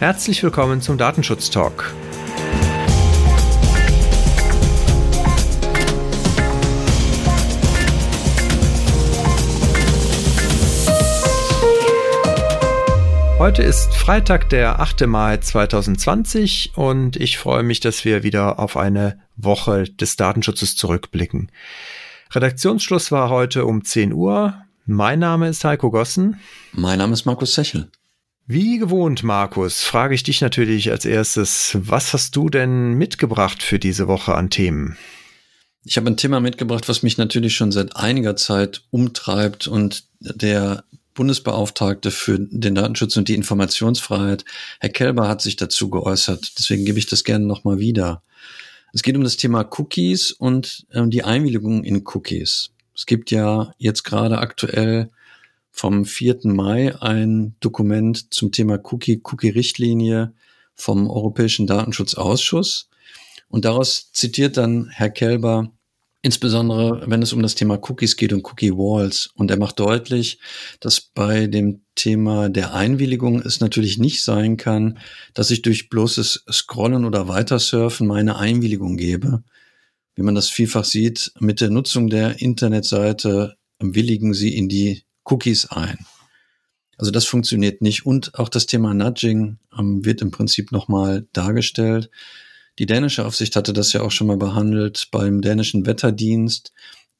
Herzlich willkommen zum Datenschutz Talk. Heute ist Freitag, der 8. Mai 2020 und ich freue mich, dass wir wieder auf eine Woche des Datenschutzes zurückblicken. Redaktionsschluss war heute um 10 Uhr. Mein Name ist Heiko Gossen. Mein Name ist Markus Sechel. Wie gewohnt, Markus, frage ich dich natürlich als erstes, was hast du denn mitgebracht für diese Woche an Themen? Ich habe ein Thema mitgebracht, was mich natürlich schon seit einiger Zeit umtreibt und der Bundesbeauftragte für den Datenschutz und die Informationsfreiheit, Herr Kelber, hat sich dazu geäußert. Deswegen gebe ich das gerne nochmal wieder. Es geht um das Thema Cookies und äh, die Einwilligung in Cookies. Es gibt ja jetzt gerade aktuell vom 4. Mai ein Dokument zum Thema Cookie, Cookie-Richtlinie vom Europäischen Datenschutzausschuss. Und daraus zitiert dann Herr Kelber, insbesondere wenn es um das Thema Cookies geht und Cookie Walls. Und er macht deutlich, dass bei dem Thema der Einwilligung es natürlich nicht sein kann, dass ich durch bloßes Scrollen oder Weitersurfen meine Einwilligung gebe. Wie man das vielfach sieht, mit der Nutzung der Internetseite willigen Sie in die Cookies ein. Also das funktioniert nicht. Und auch das Thema Nudging ähm, wird im Prinzip nochmal dargestellt. Die dänische Aufsicht hatte das ja auch schon mal behandelt beim dänischen Wetterdienst.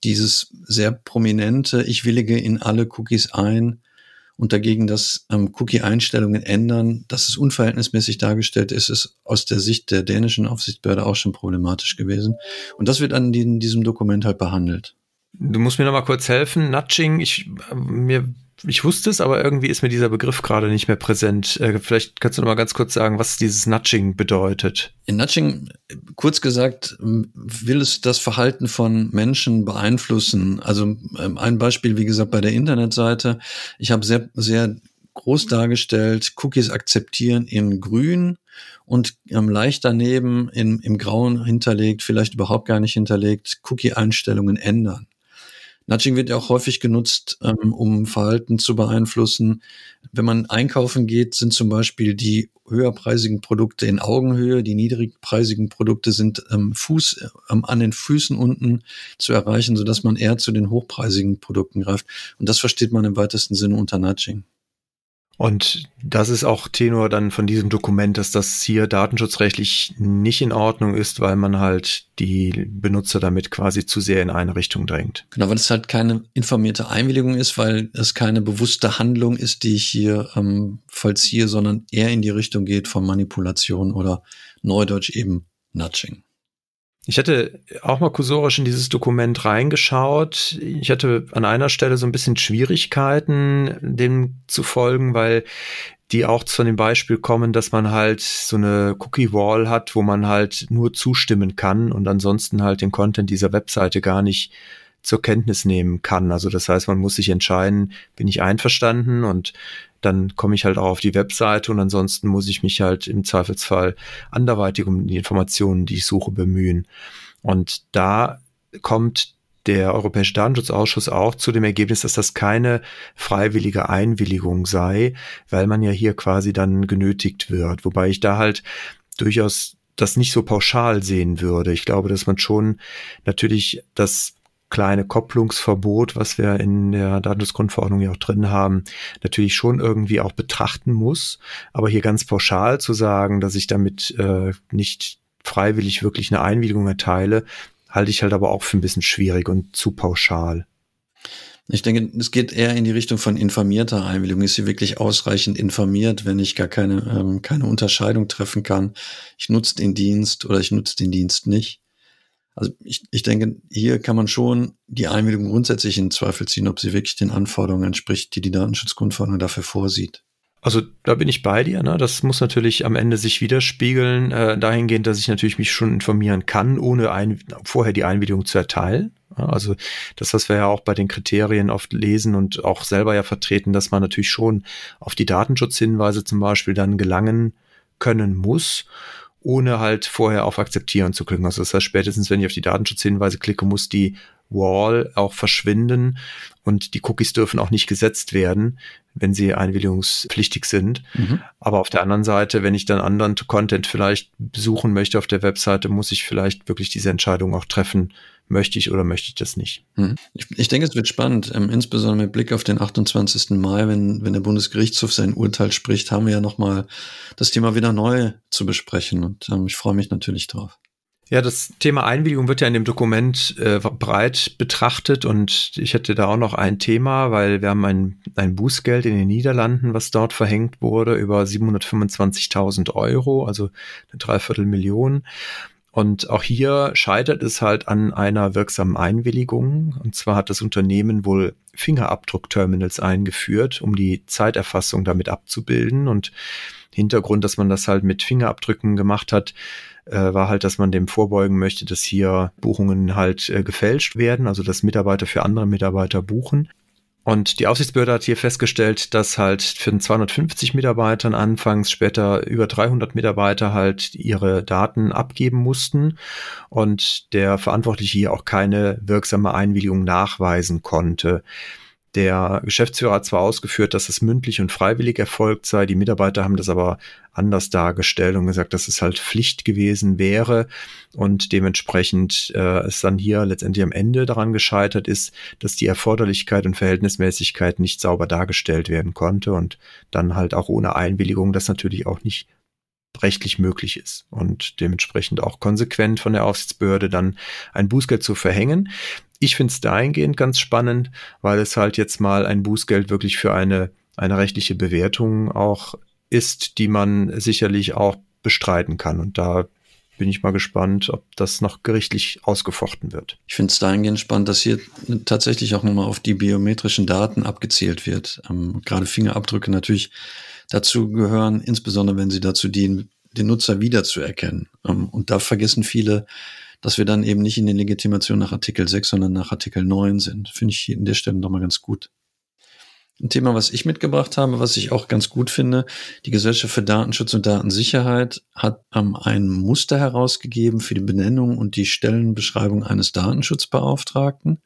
Dieses sehr prominente, ich willige in alle Cookies ein und dagegen das ähm, Cookie-Einstellungen ändern, dass es unverhältnismäßig dargestellt ist, ist aus der Sicht der dänischen Aufsichtsbehörde auch schon problematisch gewesen. Und das wird an diesem Dokument halt behandelt. Du musst mir noch mal kurz helfen. Nudging, ich, mir, ich wusste es, aber irgendwie ist mir dieser Begriff gerade nicht mehr präsent. Äh, vielleicht kannst du noch mal ganz kurz sagen, was dieses Nudging bedeutet. In Nudging, kurz gesagt, will es das Verhalten von Menschen beeinflussen. Also ähm, ein Beispiel, wie gesagt, bei der Internetseite. Ich habe sehr, sehr groß dargestellt, Cookies akzeptieren in grün und ähm, leicht daneben in, im Grauen hinterlegt, vielleicht überhaupt gar nicht hinterlegt, Cookie-Einstellungen ändern. Nudging wird ja auch häufig genutzt, ähm, um Verhalten zu beeinflussen. Wenn man einkaufen geht, sind zum Beispiel die höherpreisigen Produkte in Augenhöhe, die niedrigpreisigen Produkte sind ähm, Fuß, ähm, an den Füßen unten zu erreichen, sodass man eher zu den hochpreisigen Produkten greift. Und das versteht man im weitesten Sinne unter Nudging. Und das ist auch Tenor dann von diesem Dokument, dass das hier datenschutzrechtlich nicht in Ordnung ist, weil man halt die Benutzer damit quasi zu sehr in eine Richtung drängt. Genau, weil es halt keine informierte Einwilligung ist, weil es keine bewusste Handlung ist, die ich hier ähm, vollziehe, sondern eher in die Richtung geht von Manipulation oder Neudeutsch eben Nudging. Ich hatte auch mal kursorisch in dieses Dokument reingeschaut. Ich hatte an einer Stelle so ein bisschen Schwierigkeiten, dem zu folgen, weil die auch von dem Beispiel kommen, dass man halt so eine Cookie Wall hat, wo man halt nur zustimmen kann und ansonsten halt den Content dieser Webseite gar nicht zur Kenntnis nehmen kann. Also das heißt, man muss sich entscheiden, bin ich einverstanden und dann komme ich halt auch auf die Webseite und ansonsten muss ich mich halt im Zweifelsfall anderweitig um die Informationen, die ich suche, bemühen. Und da kommt der Europäische Datenschutzausschuss auch zu dem Ergebnis, dass das keine freiwillige Einwilligung sei, weil man ja hier quasi dann genötigt wird. Wobei ich da halt durchaus das nicht so pauschal sehen würde. Ich glaube, dass man schon natürlich das kleine Kopplungsverbot, was wir in der Datenschutzgrundverordnung ja auch drin haben, natürlich schon irgendwie auch betrachten muss. Aber hier ganz pauschal zu sagen, dass ich damit äh, nicht freiwillig wirklich eine Einwilligung erteile, halte ich halt aber auch für ein bisschen schwierig und zu pauschal. Ich denke, es geht eher in die Richtung von informierter Einwilligung. Ist sie wirklich ausreichend informiert, wenn ich gar keine, ähm, keine Unterscheidung treffen kann? Ich nutze den Dienst oder ich nutze den Dienst nicht. Also ich, ich denke, hier kann man schon die Einwilligung grundsätzlich in Zweifel ziehen, ob sie wirklich den Anforderungen entspricht, die die Datenschutzgrundverordnung dafür vorsieht. Also da bin ich bei dir. Ne? Das muss natürlich am Ende sich widerspiegeln, äh, dahingehend, dass ich natürlich mich schon informieren kann, ohne ein, vorher die Einwilligung zu erteilen. Also das, was wir ja auch bei den Kriterien oft lesen und auch selber ja vertreten, dass man natürlich schon auf die Datenschutzhinweise zum Beispiel dann gelangen können muss ohne halt vorher auf Akzeptieren zu klicken. Also das heißt, spätestens wenn ich auf die Datenschutzhinweise klicke, muss die Wall auch verschwinden und die Cookies dürfen auch nicht gesetzt werden, wenn sie einwilligungspflichtig sind. Mhm. Aber auf der anderen Seite, wenn ich dann anderen Content vielleicht besuchen möchte auf der Webseite, muss ich vielleicht wirklich diese Entscheidung auch treffen, möchte ich oder möchte ich das nicht. Mhm. Ich, ich, denke, es wird spannend, ähm, insbesondere mit Blick auf den 28. Mai, wenn, wenn der Bundesgerichtshof sein Urteil spricht, haben wir ja nochmal das Thema wieder neu zu besprechen und ähm, ich freue mich natürlich drauf. Ja, das Thema Einwilligung wird ja in dem Dokument äh, breit betrachtet und ich hätte da auch noch ein Thema, weil wir haben ein, ein Bußgeld in den Niederlanden, was dort verhängt wurde, über 725.000 Euro, also eine Dreiviertelmillion. Und auch hier scheitert es halt an einer wirksamen Einwilligung. Und zwar hat das Unternehmen wohl Fingerabdruckterminals eingeführt, um die Zeiterfassung damit abzubilden. Und Hintergrund, dass man das halt mit Fingerabdrücken gemacht hat, äh, war halt, dass man dem vorbeugen möchte, dass hier Buchungen halt äh, gefälscht werden, also dass Mitarbeiter für andere Mitarbeiter buchen. Und die Aufsichtsbehörde hat hier festgestellt, dass halt für den 250 Mitarbeitern anfangs später über 300 Mitarbeiter halt ihre Daten abgeben mussten und der Verantwortliche hier auch keine wirksame Einwilligung nachweisen konnte. Der Geschäftsführer hat zwar ausgeführt, dass es mündlich und freiwillig erfolgt sei, die Mitarbeiter haben das aber anders dargestellt und gesagt, dass es halt Pflicht gewesen wäre und dementsprechend äh, es dann hier letztendlich am Ende daran gescheitert ist, dass die Erforderlichkeit und Verhältnismäßigkeit nicht sauber dargestellt werden konnte und dann halt auch ohne Einwilligung das natürlich auch nicht rechtlich möglich ist und dementsprechend auch konsequent von der Aufsichtsbehörde dann ein Bußgeld zu verhängen. Ich finde es dahingehend ganz spannend, weil es halt jetzt mal ein Bußgeld wirklich für eine, eine rechtliche Bewertung auch ist, die man sicherlich auch bestreiten kann. Und da bin ich mal gespannt, ob das noch gerichtlich ausgefochten wird. Ich finde es dahingehend spannend, dass hier tatsächlich auch nochmal auf die biometrischen Daten abgezielt wird. Ähm, gerade Fingerabdrücke natürlich dazu gehören, insbesondere wenn sie dazu dienen, den Nutzer wiederzuerkennen. Ähm, und da vergessen viele, dass wir dann eben nicht in den Legitimationen nach Artikel 6, sondern nach Artikel 9 sind. Finde ich hier in der Stelle nochmal ganz gut. Ein Thema, was ich mitgebracht habe, was ich auch ganz gut finde, die Gesellschaft für Datenschutz und Datensicherheit hat ähm, ein Muster herausgegeben für die Benennung und die Stellenbeschreibung eines Datenschutzbeauftragten.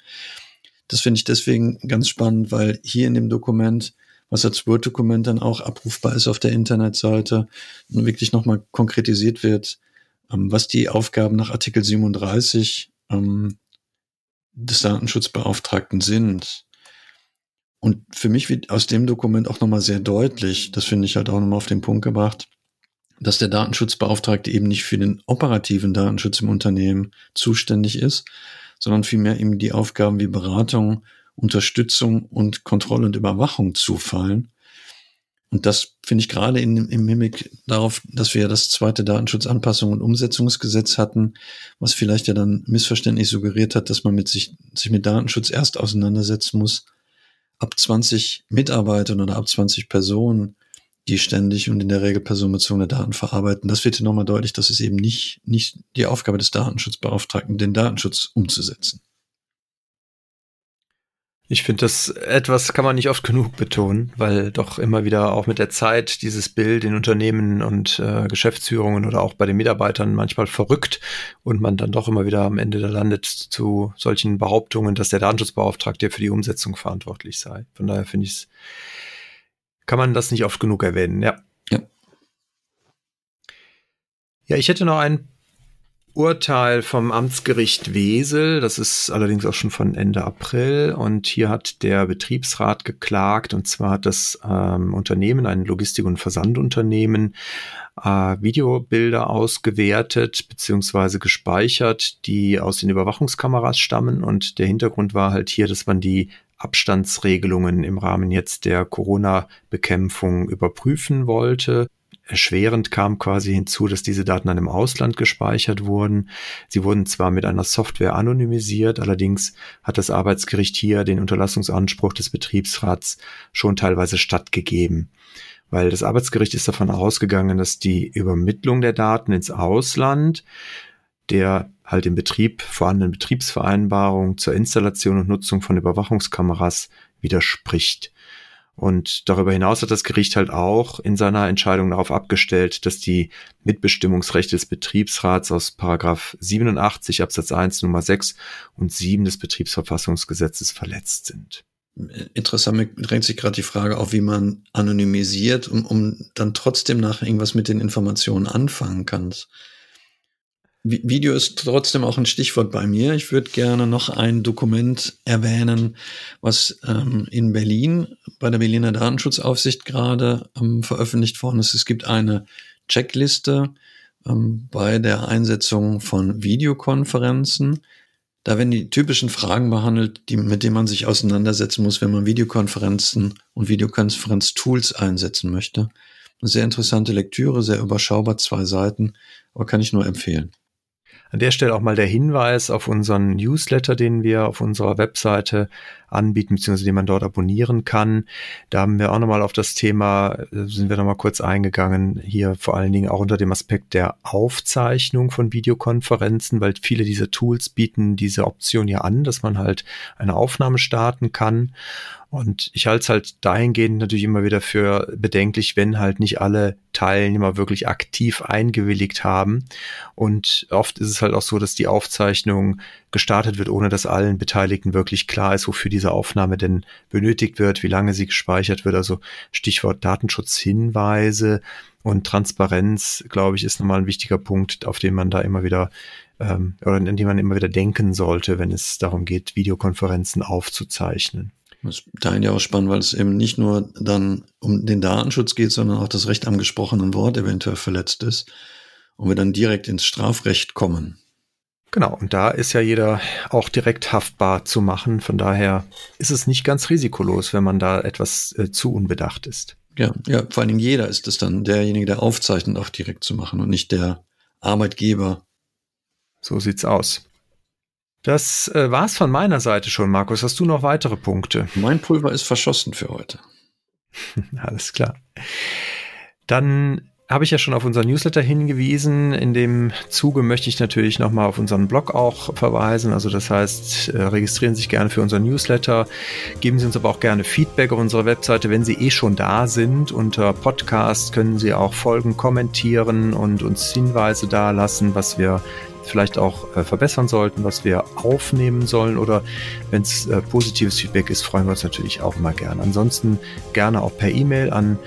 Das finde ich deswegen ganz spannend, weil hier in dem Dokument, was als Word-Dokument dann auch abrufbar ist auf der Internetseite, wirklich nochmal konkretisiert wird, ähm, was die Aufgaben nach Artikel 37 ähm, des Datenschutzbeauftragten sind. Und für mich wird aus dem Dokument auch nochmal sehr deutlich, das finde ich halt auch nochmal auf den Punkt gebracht, dass der Datenschutzbeauftragte eben nicht für den operativen Datenschutz im Unternehmen zuständig ist, sondern vielmehr ihm die Aufgaben wie Beratung, Unterstützung und Kontrolle und Überwachung zufallen. Und das finde ich gerade im Mimik darauf, dass wir ja das zweite Datenschutzanpassung und Umsetzungsgesetz hatten, was vielleicht ja dann missverständlich suggeriert hat, dass man mit sich, sich mit Datenschutz erst auseinandersetzen muss, ab 20 Mitarbeitern oder ab 20 Personen, die ständig und in der Regel personenbezogene Daten verarbeiten. Das wird hier nochmal deutlich, dass es eben nicht, nicht die Aufgabe des Datenschutzbeauftragten, den Datenschutz umzusetzen. Ich finde, das etwas kann man nicht oft genug betonen, weil doch immer wieder auch mit der Zeit dieses Bild in Unternehmen und äh, Geschäftsführungen oder auch bei den Mitarbeitern manchmal verrückt und man dann doch immer wieder am Ende da landet zu solchen Behauptungen, dass der Datenschutzbeauftragte für die Umsetzung verantwortlich sei. Von daher finde ich es, kann man das nicht oft genug erwähnen, ja. Ja. Ja, ich hätte noch ein Urteil vom Amtsgericht Wesel. Das ist allerdings auch schon von Ende April. Und hier hat der Betriebsrat geklagt. Und zwar hat das ähm, Unternehmen, ein Logistik- und Versandunternehmen, äh, Videobilder ausgewertet bzw. gespeichert, die aus den Überwachungskameras stammen. Und der Hintergrund war halt hier, dass man die Abstandsregelungen im Rahmen jetzt der Corona-Bekämpfung überprüfen wollte. Erschwerend kam quasi hinzu, dass diese Daten dann im Ausland gespeichert wurden. Sie wurden zwar mit einer Software anonymisiert, allerdings hat das Arbeitsgericht hier den Unterlassungsanspruch des Betriebsrats schon teilweise stattgegeben. Weil das Arbeitsgericht ist davon ausgegangen, dass die Übermittlung der Daten ins Ausland der halt im Betrieb vorhandenen Betriebsvereinbarung zur Installation und Nutzung von Überwachungskameras widerspricht. Und darüber hinaus hat das Gericht halt auch in seiner Entscheidung darauf abgestellt, dass die Mitbestimmungsrechte des Betriebsrats aus Paragraph 87 Absatz 1 Nummer 6 und 7 des Betriebsverfassungsgesetzes verletzt sind. Interessant, mir drängt sich gerade die Frage auf, wie man anonymisiert, um, um dann trotzdem nachher irgendwas mit den Informationen anfangen kann. Video ist trotzdem auch ein Stichwort bei mir. Ich würde gerne noch ein Dokument erwähnen, was ähm, in Berlin bei der Berliner Datenschutzaufsicht gerade ähm, veröffentlicht worden ist. Es gibt eine Checkliste ähm, bei der Einsetzung von Videokonferenzen. Da werden die typischen Fragen behandelt, die, mit denen man sich auseinandersetzen muss, wenn man Videokonferenzen und Videokonferenz-Tools einsetzen möchte. Eine sehr interessante Lektüre, sehr überschaubar, zwei Seiten, aber kann ich nur empfehlen. An der Stelle auch mal der Hinweis auf unseren Newsletter, den wir auf unserer Webseite anbieten, beziehungsweise den man dort abonnieren kann. Da haben wir auch nochmal auf das Thema, äh, sind wir nochmal kurz eingegangen, hier vor allen Dingen auch unter dem Aspekt der Aufzeichnung von Videokonferenzen, weil viele dieser Tools bieten diese Option ja an, dass man halt eine Aufnahme starten kann. Und ich halte es halt dahingehend natürlich immer wieder für bedenklich, wenn halt nicht alle Teilnehmer wirklich aktiv eingewilligt haben. Und oft ist es halt auch so, dass die Aufzeichnung gestartet wird, ohne dass allen Beteiligten wirklich klar ist, wofür diese Aufnahme denn benötigt wird, wie lange sie gespeichert wird. Also Stichwort Datenschutzhinweise und Transparenz, glaube ich, ist nochmal ein wichtiger Punkt, auf den man da immer wieder ähm, oder an den man immer wieder denken sollte, wenn es darum geht, Videokonferenzen aufzuzeichnen. Das ist dahin ja auch spannend, weil es eben nicht nur dann um den Datenschutz geht, sondern auch das Recht am gesprochenen Wort eventuell verletzt ist und wir dann direkt ins Strafrecht kommen. Genau, und da ist ja jeder auch direkt haftbar zu machen. Von daher ist es nicht ganz risikolos, wenn man da etwas äh, zu unbedacht ist. Ja, ja, vor allen Dingen jeder ist es dann, derjenige, der aufzeichnet, auch direkt zu machen und nicht der Arbeitgeber. So sieht's aus. Das äh, war's von meiner Seite schon, Markus. Hast du noch weitere Punkte? Mein Pulver ist verschossen für heute. Alles klar. Dann habe ich ja schon auf unseren Newsletter hingewiesen. In dem Zuge möchte ich natürlich nochmal auf unseren Blog auch verweisen. Also das heißt, äh, registrieren Sie sich gerne für unseren Newsletter. Geben Sie uns aber auch gerne Feedback auf unserer Webseite, wenn Sie eh schon da sind. Unter Podcast können Sie auch Folgen kommentieren und uns Hinweise dalassen, was wir vielleicht auch äh, verbessern sollten, was wir aufnehmen sollen oder wenn es äh, positives Feedback ist, freuen wir uns natürlich auch immer gerne. Ansonsten gerne auch per E-Mail an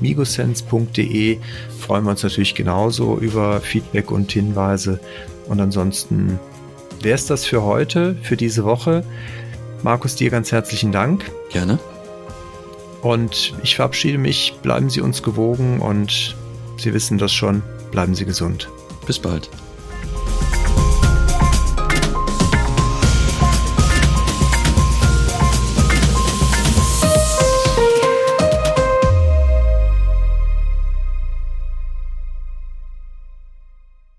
datenschutztalk.migosense.de freuen wir uns natürlich genauso über Feedback und Hinweise. Und ansonsten wäre es das für heute, für diese Woche. Markus, dir ganz herzlichen Dank. Gerne. Und ich verabschiede mich. Bleiben Sie uns gewogen und Sie wissen das schon. Bleiben Sie gesund. Bis bald.